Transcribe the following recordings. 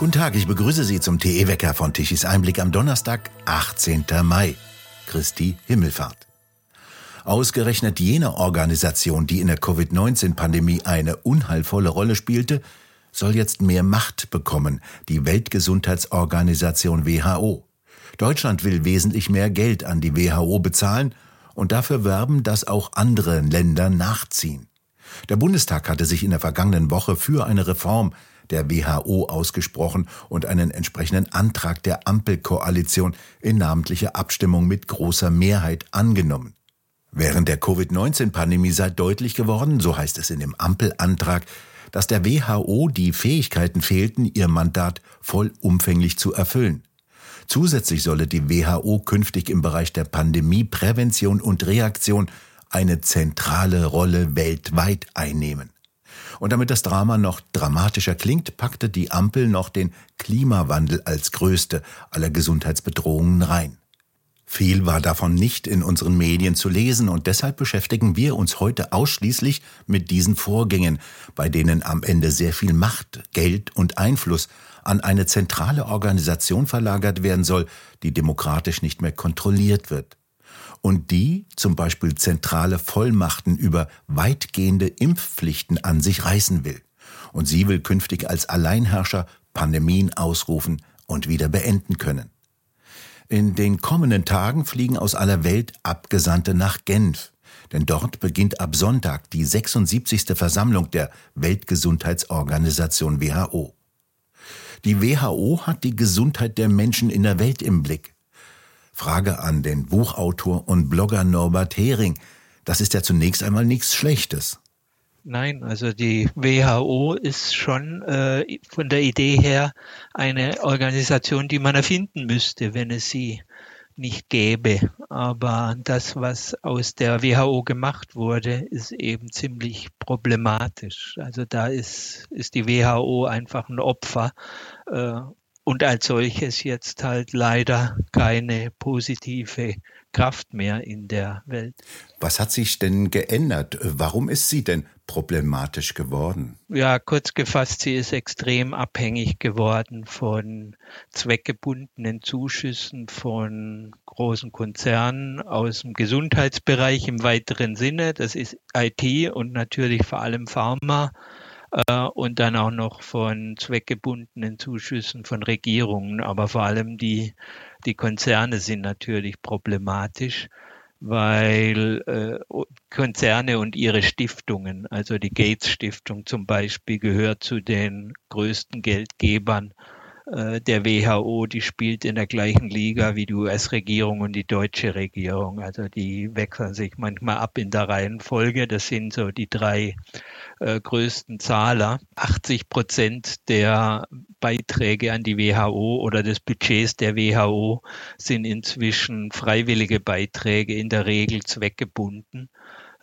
Guten Tag, ich begrüße Sie zum TE-Wecker von Tichys Einblick am Donnerstag, 18. Mai, Christi Himmelfahrt. Ausgerechnet jene Organisation, die in der Covid-19-Pandemie eine unheilvolle Rolle spielte, soll jetzt mehr Macht bekommen, die Weltgesundheitsorganisation WHO. Deutschland will wesentlich mehr Geld an die WHO bezahlen und dafür werben, dass auch andere Länder nachziehen. Der Bundestag hatte sich in der vergangenen Woche für eine Reform der WHO ausgesprochen und einen entsprechenden Antrag der Ampelkoalition in namentlicher Abstimmung mit großer Mehrheit angenommen. Während der Covid-19-Pandemie sei deutlich geworden, so heißt es in dem Ampelantrag, dass der WHO die Fähigkeiten fehlten, ihr Mandat vollumfänglich zu erfüllen. Zusätzlich solle die WHO künftig im Bereich der Pandemieprävention und Reaktion eine zentrale Rolle weltweit einnehmen. Und damit das Drama noch dramatischer klingt, packte die Ampel noch den Klimawandel als größte aller Gesundheitsbedrohungen rein. Viel war davon nicht in unseren Medien zu lesen und deshalb beschäftigen wir uns heute ausschließlich mit diesen Vorgängen, bei denen am Ende sehr viel Macht, Geld und Einfluss an eine zentrale Organisation verlagert werden soll, die demokratisch nicht mehr kontrolliert wird und die zum Beispiel zentrale Vollmachten über weitgehende Impfpflichten an sich reißen will. Und sie will künftig als Alleinherrscher Pandemien ausrufen und wieder beenden können. In den kommenden Tagen fliegen aus aller Welt Abgesandte nach Genf, denn dort beginnt ab Sonntag die 76. Versammlung der Weltgesundheitsorganisation WHO. Die WHO hat die Gesundheit der Menschen in der Welt im Blick. Frage an den Buchautor und Blogger Norbert Hering. Das ist ja zunächst einmal nichts Schlechtes. Nein, also die WHO ist schon äh, von der Idee her eine Organisation, die man erfinden müsste, wenn es sie nicht gäbe. Aber das, was aus der WHO gemacht wurde, ist eben ziemlich problematisch. Also da ist, ist die WHO einfach ein Opfer äh, und als solches jetzt halt leider keine positive Kraft mehr in der Welt. Was hat sich denn geändert? Warum ist sie denn problematisch geworden? Ja, kurz gefasst, sie ist extrem abhängig geworden von zweckgebundenen Zuschüssen von großen Konzernen aus dem Gesundheitsbereich im weiteren Sinne. Das ist IT und natürlich vor allem Pharma äh, und dann auch noch von zweckgebundenen Zuschüssen von Regierungen. Aber vor allem die, die Konzerne sind natürlich problematisch, weil äh, Konzerne und ihre Stiftungen, also die Gates Stiftung zum Beispiel, gehört zu den größten Geldgebern äh, der WHO, die spielt in der gleichen Liga wie die US-Regierung und die deutsche Regierung. Also die wechseln sich manchmal ab in der Reihenfolge. Das sind so die drei äh, größten Zahler. 80 Prozent der Beiträge an die WHO oder des Budgets der WHO sind inzwischen freiwillige Beiträge, in der Regel zweckgebunden.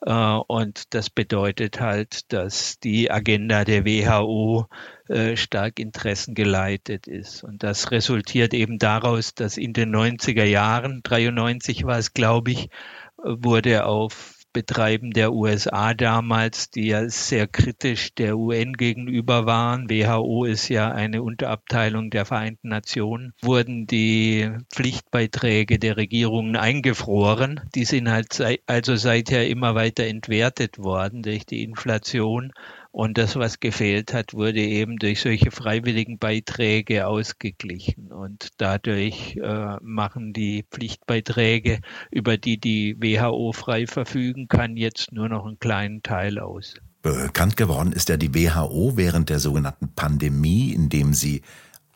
Äh, und das bedeutet halt, dass die Agenda der WHO äh, stark interessengeleitet ist. Und das resultiert eben daraus, dass in den 90er Jahren, 93 war es, glaube ich, wurde auf Betreiben der USA damals, die ja sehr kritisch der UN gegenüber waren. WHO ist ja eine Unterabteilung der Vereinten Nationen, wurden die Pflichtbeiträge der Regierungen eingefroren. Die sind halt also seither immer weiter entwertet worden durch die Inflation. Und das, was gefehlt hat, wurde eben durch solche freiwilligen Beiträge ausgeglichen. Und dadurch äh, machen die Pflichtbeiträge, über die die WHO frei verfügen kann, jetzt nur noch einen kleinen Teil aus. Bekannt geworden ist ja die WHO während der sogenannten Pandemie, indem sie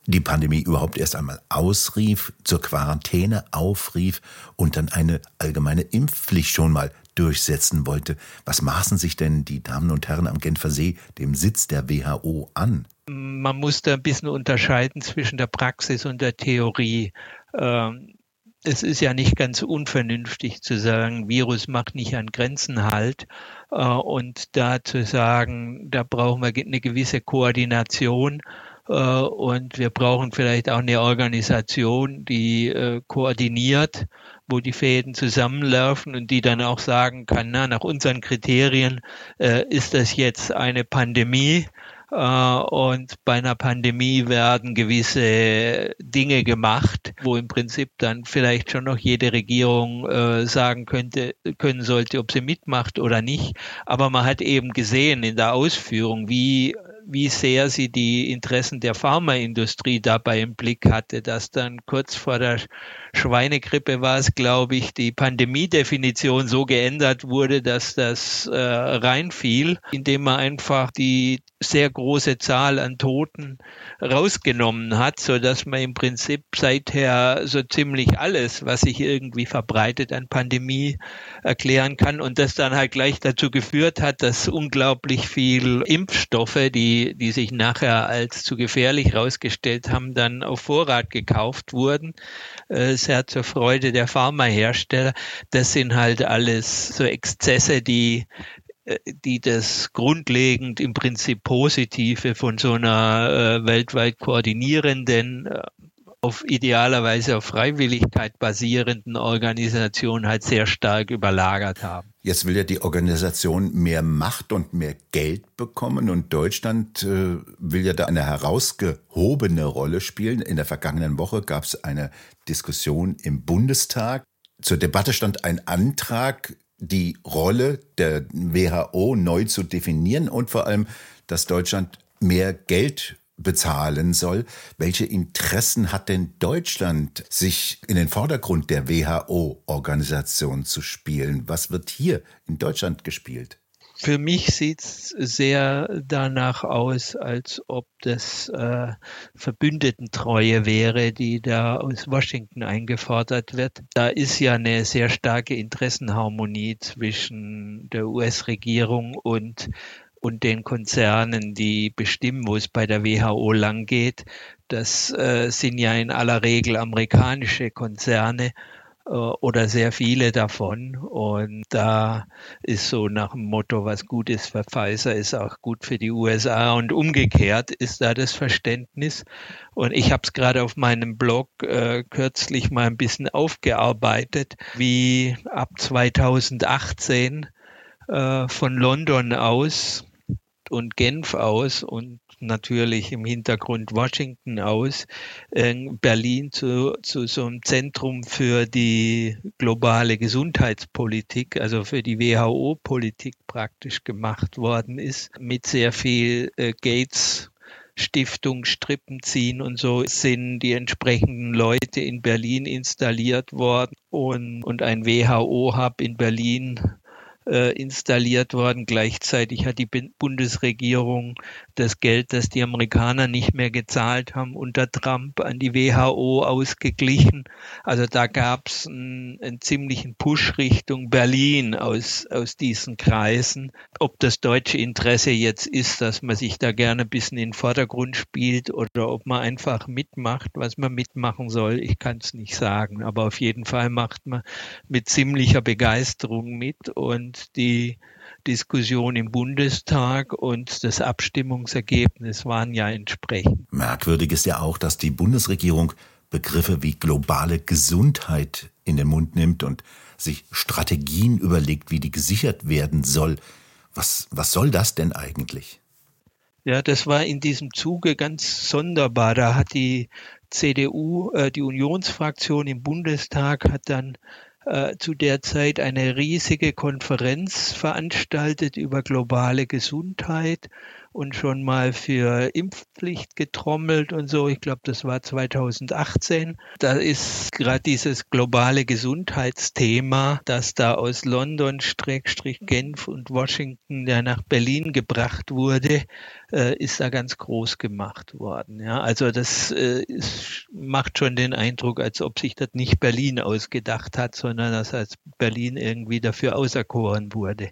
die Pandemie überhaupt erst einmal ausrief, zur Quarantäne aufrief und dann eine allgemeine Impfpflicht schon mal durchsetzen wollte. Was maßen sich denn die Damen und Herren am Genfer See, dem Sitz der WHO, an? Man muss da ein bisschen unterscheiden zwischen der Praxis und der Theorie. Ähm, es ist ja nicht ganz unvernünftig zu sagen, Virus macht nicht an Grenzen halt. Äh, und da zu sagen, da brauchen wir eine gewisse Koordination äh, und wir brauchen vielleicht auch eine Organisation, die äh, koordiniert, wo die Fäden zusammenlaufen und die dann auch sagen kann, na, nach unseren Kriterien äh, ist das jetzt eine Pandemie Äh, und bei einer Pandemie werden gewisse Dinge gemacht, wo im Prinzip dann vielleicht schon noch jede Regierung äh, sagen könnte, können sollte, ob sie mitmacht oder nicht. Aber man hat eben gesehen in der Ausführung, wie wie sehr sie die Interessen der Pharmaindustrie dabei im Blick hatte, dass dann kurz vor der Schweinegrippe war es, glaube ich, die Pandemiedefinition so geändert wurde, dass das äh, reinfiel, indem man einfach die sehr große Zahl an Toten rausgenommen hat, so dass man im Prinzip seither so ziemlich alles, was sich irgendwie verbreitet an Pandemie erklären kann und das dann halt gleich dazu geführt hat, dass unglaublich viel Impfstoffe, die, die sich nachher als zu gefährlich rausgestellt haben, dann auf Vorrat gekauft wurden, äh, sehr zur Freude der Pharmahersteller. Das sind halt alles so Exzesse, die die das grundlegend im Prinzip Positive von so einer äh, weltweit koordinierenden, äh, auf idealerweise auf Freiwilligkeit basierenden Organisation halt sehr stark überlagert haben. Jetzt will ja die Organisation mehr Macht und mehr Geld bekommen und Deutschland äh, will ja da eine herausgehobene Rolle spielen. In der vergangenen Woche gab es eine Diskussion im Bundestag. Zur Debatte stand ein Antrag, die Rolle der WHO neu zu definieren und vor allem, dass Deutschland mehr Geld bezahlen soll. Welche Interessen hat denn Deutschland, sich in den Vordergrund der WHO-Organisation zu spielen? Was wird hier in Deutschland gespielt? Für mich sieht es sehr danach aus, als ob das äh, Verbündetentreue wäre, die da aus Washington eingefordert wird. Da ist ja eine sehr starke Interessenharmonie zwischen der US-Regierung und und den Konzernen, die bestimmen, wo es bei der WHO lang geht. Das äh, sind ja in aller Regel amerikanische Konzerne oder sehr viele davon. Und da ist so nach dem Motto, was gut ist für Pfizer, ist auch gut für die USA. Und umgekehrt ist da das Verständnis. Und ich habe es gerade auf meinem Blog äh, kürzlich mal ein bisschen aufgearbeitet, wie ab 2018 äh, von London aus und Genf aus und natürlich im Hintergrund Washington aus, äh, Berlin zu, zu so einem Zentrum für die globale Gesundheitspolitik, also für die WHO-Politik praktisch gemacht worden ist, mit sehr viel äh, Gates Stiftung, Strippen und so sind die entsprechenden Leute in Berlin installiert worden und, und ein WHO-Hub in Berlin äh, installiert worden. Gleichzeitig hat die Bundesregierung das Geld, das die Amerikaner nicht mehr gezahlt haben, unter Trump an die WHO ausgeglichen. Also da gab es einen, einen ziemlichen Push Richtung Berlin aus, aus diesen Kreisen. Ob das deutsche Interesse jetzt ist, dass man sich da gerne ein bisschen in den Vordergrund spielt oder ob man einfach mitmacht, was man mitmachen soll, ich kann es nicht sagen. Aber auf jeden Fall macht man mit ziemlicher Begeisterung mit und die Diskussion im Bundestag und das Abstimmungsergebnis waren ja entsprechend. Merkwürdig ist ja auch, dass die Bundesregierung Begriffe wie globale Gesundheit in den Mund nimmt und sich Strategien überlegt, wie die gesichert werden soll. Was, was soll das denn eigentlich? Ja, das war in diesem Zuge ganz sonderbar. Da hat die CDU, äh, die Unionsfraktion im Bundestag, hat dann äh, zu der Zeit eine riesige Konferenz veranstaltet über globale Gesundheit und schon mal für Impfpflicht getrommelt und so. Ich glaube, das war 2018. Da ist gerade dieses globale Gesundheitsthema, das da aus London, Streckstrich Genf und Washington ja nach Berlin gebracht wurde, äh, ist da ganz groß gemacht worden. Ja, also das äh, ist, macht schon den Eindruck, als ob sich das nicht Berlin ausgedacht hat, sondern dass als Berlin irgendwie dafür auserkoren wurde.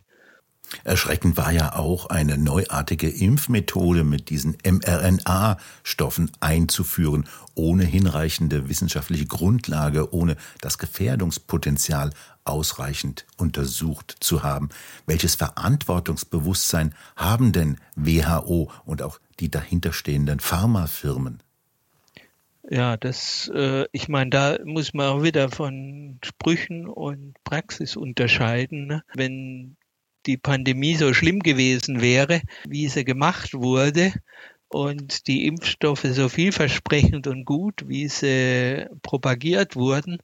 Erschreckend war ja auch eine neuartige Impfmethode mit diesen mRNA-Stoffen einzuführen, ohne hinreichende wissenschaftliche Grundlage, ohne das Gefährdungspotenzial ausreichend untersucht zu haben. Welches Verantwortungsbewusstsein haben denn WHO und auch die dahinterstehenden Pharmafirmen? Ja, das, äh, ich meine, da muss man auch wieder von Sprüchen und Praxis unterscheiden. Ne? Wenn die Pandemie so schlimm gewesen wäre, wie sie gemacht wurde und die Impfstoffe so vielversprechend und gut, wie sie propagiert wurden,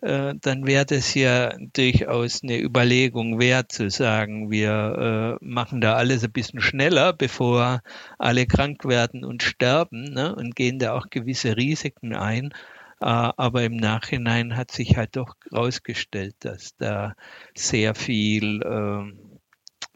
äh, dann wäre das ja durchaus eine Überlegung wert zu sagen, wir äh, machen da alles ein bisschen schneller, bevor alle krank werden und sterben ne, und gehen da auch gewisse Risiken ein. Äh, aber im Nachhinein hat sich halt doch herausgestellt, dass da sehr viel äh,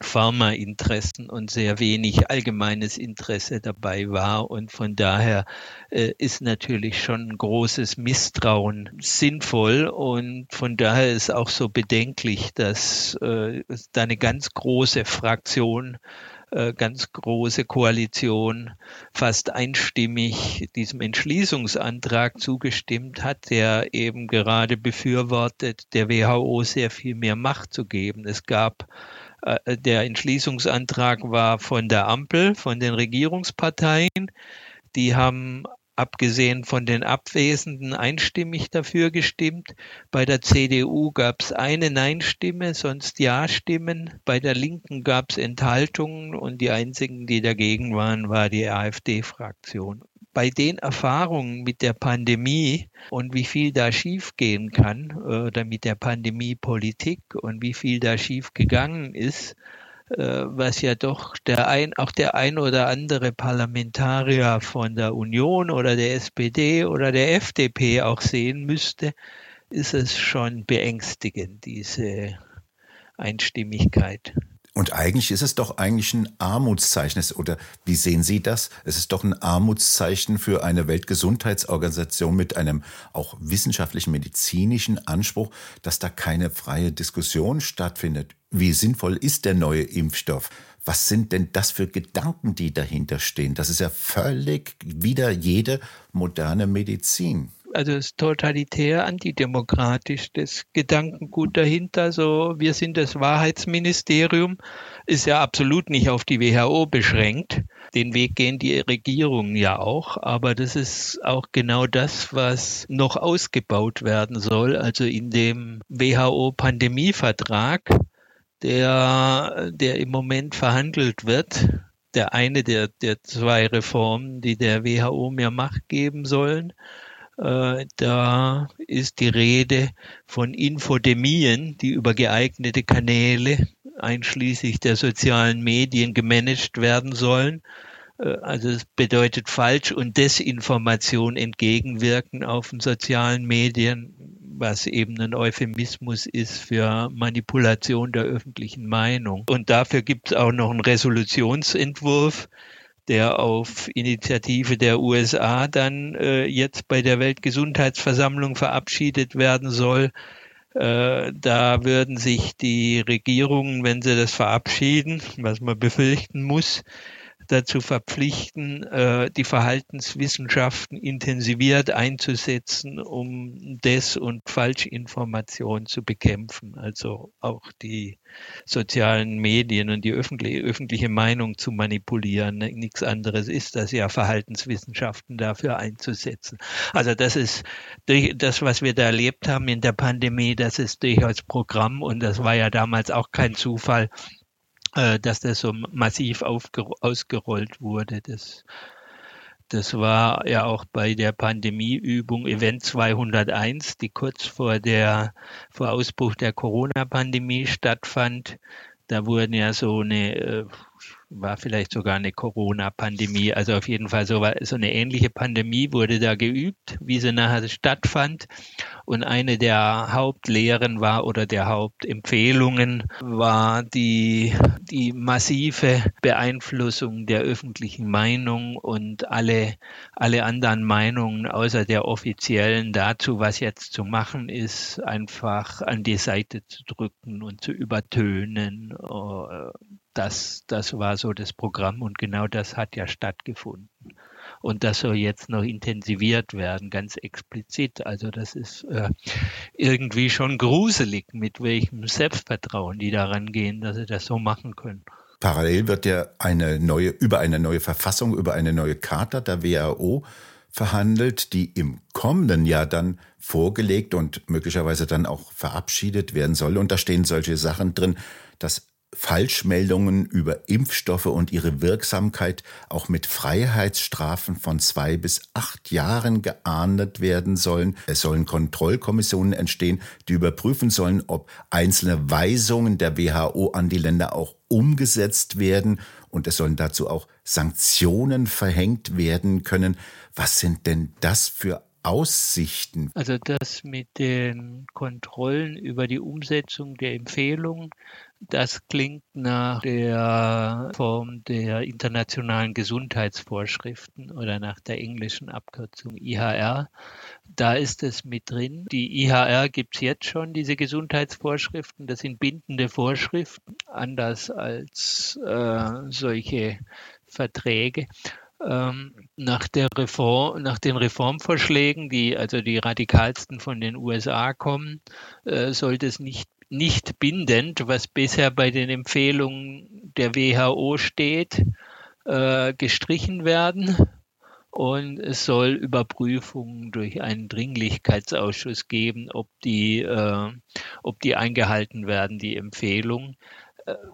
Pharmainteressen und sehr wenig allgemeines Interesse dabei war. Und von daher äh, ist natürlich schon ein großes Misstrauen sinnvoll. Und von daher ist auch so bedenklich, dass äh, da eine ganz große Fraktion äh, ganz große Koalition fast einstimmig diesem Entschließungsantrag zugestimmt hat, der eben gerade befürwortet, der WHO sehr viel mehr Macht zu geben. Es gab der Entschließungsantrag war von der Ampel, von den Regierungsparteien. Die haben abgesehen von den Abwesenden einstimmig dafür gestimmt. Bei der CDU gab es eine Nein-Stimme, sonst Ja-Stimmen. Bei der Linken gab es Enthaltungen und die einzigen, die dagegen waren, war die AfD-Fraktion bei den Erfahrungen mit der Pandemie und wie viel da schiefgehen kann oder mit der Pandemiepolitik und wie viel da schief gegangen ist, äh, was ja doch der ein, auch der ein oder andere Parlamentarier von der Union oder der SPD oder der FDP auch sehen müsste, ist es schon beängstigend, diese Einstimmigkeit. Und eigentlich ist es doch eigentlich ein Armutszeichen. Oder wie sehen Sie das? Es ist doch ein Armutszeichen für eine Weltgesundheitsorganisation mit einem auch wissenschaftlichen, medizinischen Anspruch, dass da keine freie Diskussion stattfindet. Wie sinnvoll ist der neue Impfstoff? Was sind denn das für Gedanken, die dahinter stehen? Das ist ja völlig wieder jede moderne Medizin also ist totalitär antidemokratisch. Das Gedankengut dahinter, so wir sind das Wahrheitsministerium, ist ja absolut nicht auf die WHO beschränkt. Den Weg gehen die Regierungen ja auch, aber das ist auch genau das, was noch ausgebaut werden soll. Also in dem WHO-Pandemievertrag, der, der im Moment verhandelt wird, der eine der, der zwei Reformen, die der WHO mehr Macht geben sollen. Äh, da ist die Rede von Infodemien, die über geeignete Kanäle, einschließlich der sozialen Medien, gemanagt werden sollen. Äh, also es bedeutet Falsch- und Desinformation entgegenwirken auf den sozialen Medien, was eben ein Euphemismus ist für Manipulation der öffentlichen Meinung. Und dafür gibt es auch noch einen Resolutionsentwurf, der auf Initiative der USA dann äh, jetzt bei der Weltgesundheitsversammlung verabschiedet werden soll. Äh, da würden sich die Regierungen, wenn sie das verabschieden, was man befürchten muss, dazu verpflichten, äh, die Verhaltenswissenschaften intensiviert einzusetzen, um Des- und Falschinformation zu bekämpfen. Also auch die sozialen Medien und die öffentliche, öffentliche Meinung zu manipulieren. Nichts anderes ist das ja, Verhaltenswissenschaften dafür einzusetzen. Also das ist das, was wir da erlebt haben in der Pandemie, das ist durchaus Programm und das war ja damals auch kein Zufall, dass das so massiv ausgerollt wurde. Das, das war ja auch bei der Pandemieübung Event 201, die kurz vor der vor Ausbruch der Corona-Pandemie stattfand. Da wurden ja so eine äh, war vielleicht sogar eine Corona-Pandemie. Also auf jeden Fall so, so eine ähnliche Pandemie wurde da geübt, wie sie nachher stattfand. Und eine der Hauptlehren war oder der Hauptempfehlungen war die, die massive Beeinflussung der öffentlichen Meinung und alle, alle anderen Meinungen außer der offiziellen dazu, was jetzt zu machen ist, einfach an die Seite zu drücken und zu übertönen. Das, das war so das Programm und genau das hat ja stattgefunden. Und das soll jetzt noch intensiviert werden, ganz explizit. Also das ist äh, irgendwie schon gruselig, mit welchem Selbstvertrauen die daran gehen, dass sie das so machen können. Parallel wird ja eine neue, über eine neue Verfassung, über eine neue Charta der WHO verhandelt, die im kommenden Jahr dann vorgelegt und möglicherweise dann auch verabschiedet werden soll. Und da stehen solche Sachen drin, dass Falschmeldungen über Impfstoffe und ihre Wirksamkeit auch mit Freiheitsstrafen von zwei bis acht Jahren geahndet werden sollen. Es sollen Kontrollkommissionen entstehen, die überprüfen sollen, ob einzelne Weisungen der WHO an die Länder auch umgesetzt werden und es sollen dazu auch Sanktionen verhängt werden können. Was sind denn das für Aussichten? Also das mit den Kontrollen über die Umsetzung der Empfehlungen, das klingt nach der Form der internationalen Gesundheitsvorschriften oder nach der englischen Abkürzung IHR. Da ist es mit drin. Die IHR gibt es jetzt schon, diese Gesundheitsvorschriften. Das sind bindende Vorschriften, anders als äh, solche Verträge. Ähm, nach, der Reform, nach den Reformvorschlägen, die also die radikalsten von den USA kommen, äh, sollte es nicht, nicht bindend, was bisher bei den Empfehlungen der WHO steht, äh, gestrichen werden. Und es soll Überprüfungen durch einen Dringlichkeitsausschuss geben, ob die, äh, ob die eingehalten werden, die Empfehlungen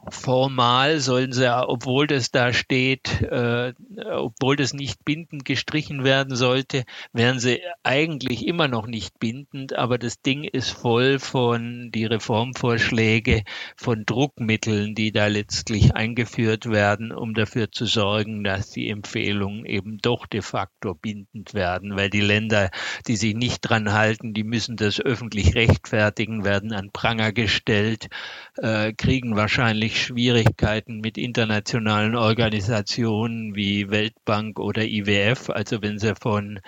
formal sollen sie, obwohl das da steht, äh, obwohl das nicht bindend gestrichen werden sollte, wären sie eigentlich immer noch nicht bindend. Aber das Ding ist voll von die Reformvorschläge von Druckmitteln, die da letztlich eingeführt werden, um dafür zu sorgen, dass die Empfehlungen eben doch de facto bindend werden, weil die Länder, die sich nicht dran halten, die müssen das öffentlich rechtfertigen, werden an Pranger gestellt, äh, kriegen wahrscheinlich wahrscheinlich Schwierigkeiten mit internationalen Organisationen wie Weltbank oder IWF. Also wenn sie von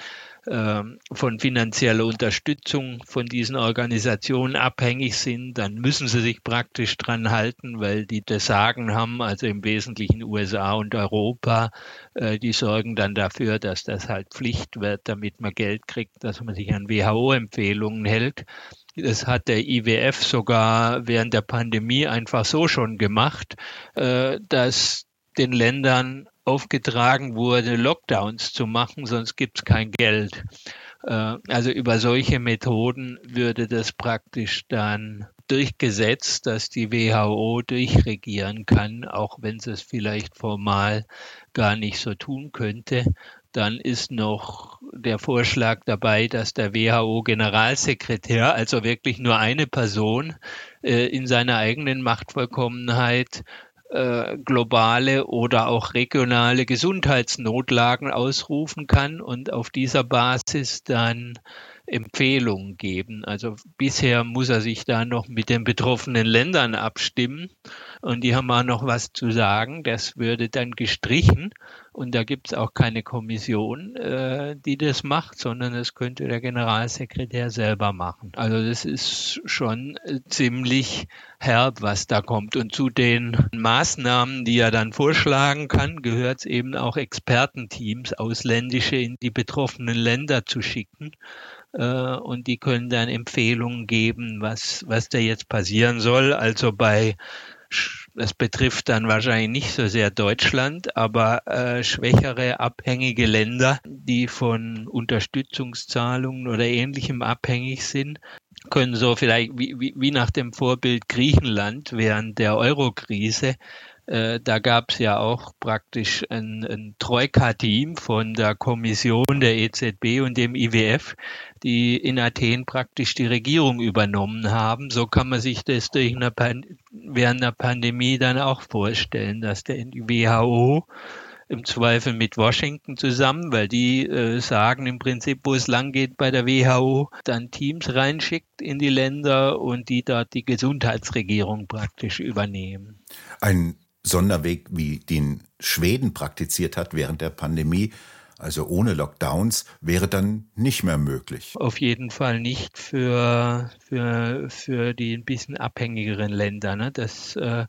ähm, von finanzieller Unterstützung von diesen Organisationen abhängig sind, dann müssen sie sich praktisch dran halten, weil die das Sagen haben, also im Wesentlichen USA und Europa, äh, die sorgen dann dafür, dass das halt Pflicht wird, damit man Geld kriegt, dass man sich an WHO-Empfehlungen hält. Das hat der IWF sogar während der Pandemie einfach so schon gemacht, äh, dass den Ländern aufgetragen wurde, Lockdowns zu machen, sonst gibt es kein Geld. Äh, also über solche Methoden würde das praktisch dann durchgesetzt, dass die WHO durchregieren kann, auch wenn sie es vielleicht formal gar nicht so tun könnte. Dann ist noch der Vorschlag dabei, dass der WHO-Generalsekretär, also wirklich nur eine Person, äh, in seiner eigenen Machtvollkommenheit äh, globale oder auch regionale Gesundheitsnotlagen ausrufen kann und auf dieser Basis dann Empfehlungen geben. Also bisher muss er sich da noch mit den betroffenen Ländern abstimmen und die haben auch noch was zu sagen. Das würde dann gestrichen und da gibt es auch keine Kommission, äh, die das macht, sondern es könnte der Generalsekretär selber machen. Also das ist schon äh, ziemlich herb, was da kommt. Und zu den Maßnahmen, die er dann vorschlagen kann, gehört eben auch Expertenteams, ausländische in die betroffenen Länder zu schicken äh, und die können dann Empfehlungen geben, was, was da jetzt passieren soll. Also bei das betrifft dann wahrscheinlich nicht so sehr Deutschland, aber äh, schwächere abhängige Länder, die von Unterstützungszahlungen oder ähnlichem abhängig sind, können so vielleicht wie, wie, wie nach dem Vorbild Griechenland während der Eurokrise äh, da gab es ja auch praktisch ein, ein Troika-Team von der Kommission der EZB und dem IWF, die in Athen praktisch die Regierung übernommen haben. So kann man sich das durch eine während der Pandemie dann auch vorstellen, dass der WHO im Zweifel mit Washington zusammen, weil die äh, sagen im Prinzip, wo es lang geht bei der WHO, dann Teams reinschickt in die Länder und die dort die Gesundheitsregierung praktisch übernehmen. Ein Sonderweg, wie den Schweden praktiziert hat während der Pandemie, also ohne Lockdowns, wäre dann nicht mehr möglich. Auf jeden Fall nicht für, für, für die ein bisschen abhängigeren Länder. Ne? Das, äh,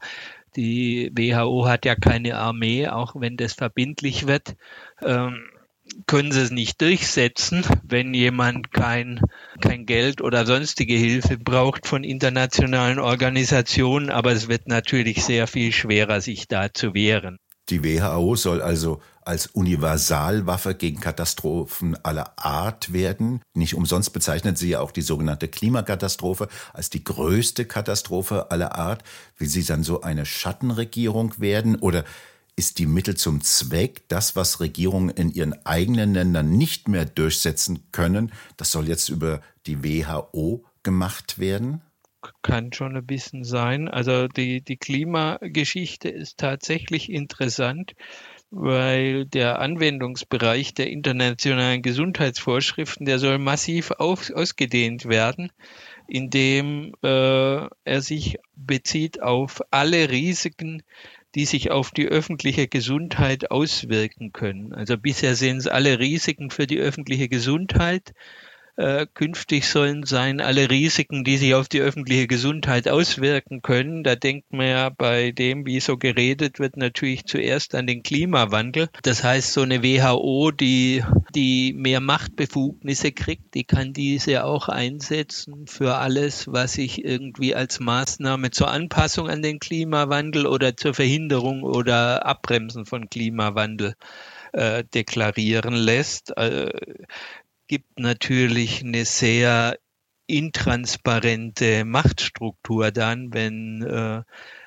die WHO hat ja keine Armee, auch wenn das verbindlich wird. Ähm, können sie es nicht durchsetzen, wenn jemand kein, kein Geld oder sonstige Hilfe braucht von internationalen Organisationen. Aber es wird natürlich sehr viel schwerer, sich da zu wehren. Die WHO soll also als Universalwaffe gegen Katastrophen aller Art werden. Nicht umsonst bezeichnet sie ja auch die sogenannte Klimakatastrophe als die größte Katastrophe aller Art. Will sie dann so eine Schattenregierung werden oder ist die Mittel zum Zweck das, was Regierungen in ihren eigenen Ländern nicht mehr durchsetzen können? Das soll jetzt über die WHO gemacht werden? kann schon ein bisschen sein. Also die, die Klimageschichte ist tatsächlich interessant, weil der Anwendungsbereich der internationalen Gesundheitsvorschriften, der soll massiv auf, ausgedehnt werden, indem äh, er sich bezieht auf alle Risiken, die sich auf die öffentliche Gesundheit auswirken können. Also bisher sind es alle Risiken für die öffentliche Gesundheit, äh, künftig sollen sein alle Risiken, die sich auf die öffentliche Gesundheit auswirken können. Da denkt man ja bei dem, wie so geredet wird, natürlich zuerst an den Klimawandel. Das heißt, so eine WHO, die, die mehr Machtbefugnisse kriegt, die kann diese auch einsetzen für alles, was sich irgendwie als Maßnahme zur Anpassung an den Klimawandel oder zur Verhinderung oder Abbremsen von Klimawandel äh, deklarieren lässt. Äh, gibt natürlich eine sehr intransparente Machtstruktur dann, wenn, äh,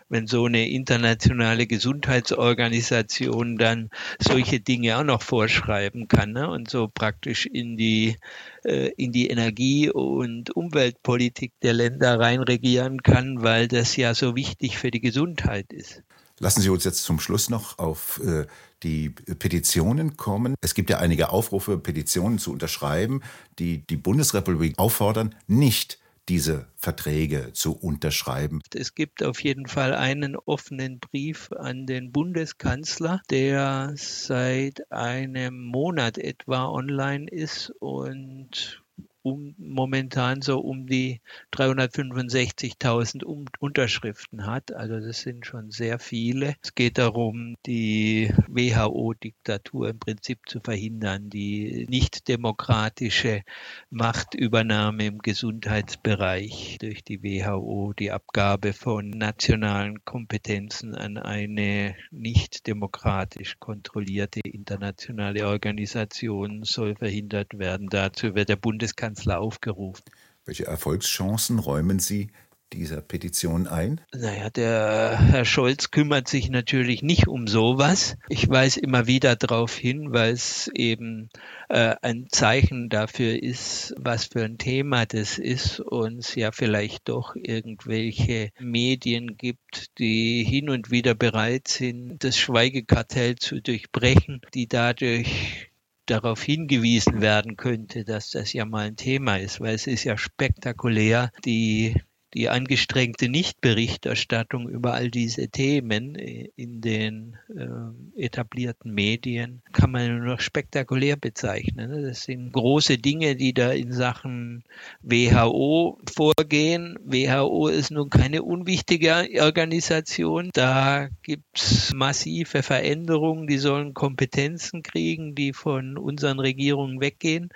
wenn so eine internationale Gesundheitsorganisation dann solche Dinge auch noch vorschreiben kann ne? und so praktisch in die, äh, in die Energie- und Umweltpolitik der Länder reinregieren kann, weil das ja so wichtig für die Gesundheit ist. Lassen Sie uns jetzt zum Schluss noch auf äh, die Petitionen kommen. Es gibt ja einige Aufrufe, Petitionen zu unterschreiben, die die Bundesrepublik auffordern, nicht diese Verträge zu unterschreiben. Es gibt auf jeden Fall einen offenen Brief an den Bundeskanzler, der seit einem Monat etwa online ist und um, momentan so um die 365.000 um, Unterschriften hat. Also das sind schon sehr viele. Es geht darum, die WHO-Diktatur im Prinzip zu verhindern, die nicht demokratische Machtübernahme im Gesundheitsbereich durch die WHO, die Abgabe von nationalen Kompetenzen an eine nicht demokratisch kontrollierte internationale Organisation soll verhindert werden. Dazu wird der Bundeskanzler Bundeskanzler aufgerufen. Welche Erfolgschancen räumen Sie dieser Petition ein? Naja, der Herr Scholz kümmert sich natürlich nicht um sowas. Ich weise immer wieder darauf hin, weil es eben äh, ein Zeichen dafür ist, was für ein Thema das ist und es ja vielleicht doch irgendwelche Medien gibt, die hin und wieder bereit sind, das Schweigekartell zu durchbrechen, die dadurch darauf hingewiesen werden könnte, dass das ja mal ein Thema ist, weil es ist ja spektakulär, die die angestrengte Nichtberichterstattung über all diese Themen in den äh, etablierten Medien kann man nur noch spektakulär bezeichnen. Ne? Das sind große Dinge, die da in Sachen WHO vorgehen. WHO ist nun keine unwichtige Organisation. Da gibt's massive Veränderungen, die sollen Kompetenzen kriegen, die von unseren Regierungen weggehen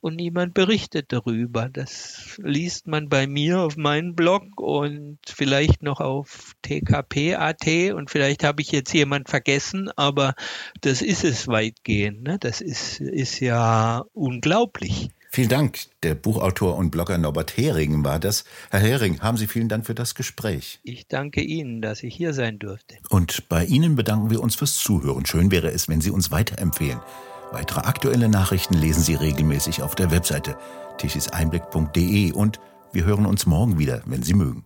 und niemand berichtet darüber. Das liest man bei mir auf meinem Blog und vielleicht noch auf tkp.at und vielleicht habe ich jetzt jemand vergessen, aber das ist es weitgehend. Ne? Das ist, ist ja unglaublich. Vielen Dank. Der Buchautor und Blogger Norbert Hering war das. Herr Hering, haben Sie vielen Dank für das Gespräch. Ich danke Ihnen, dass ich hier sein durfte. Und bei Ihnen bedanken wir uns fürs Zuhören. Schön wäre es, wenn Sie uns weiterempfehlen. Weitere aktuelle Nachrichten lesen Sie regelmäßig auf der Webseite tischiseinblick.de und wir hören uns morgen wieder, wenn Sie mögen.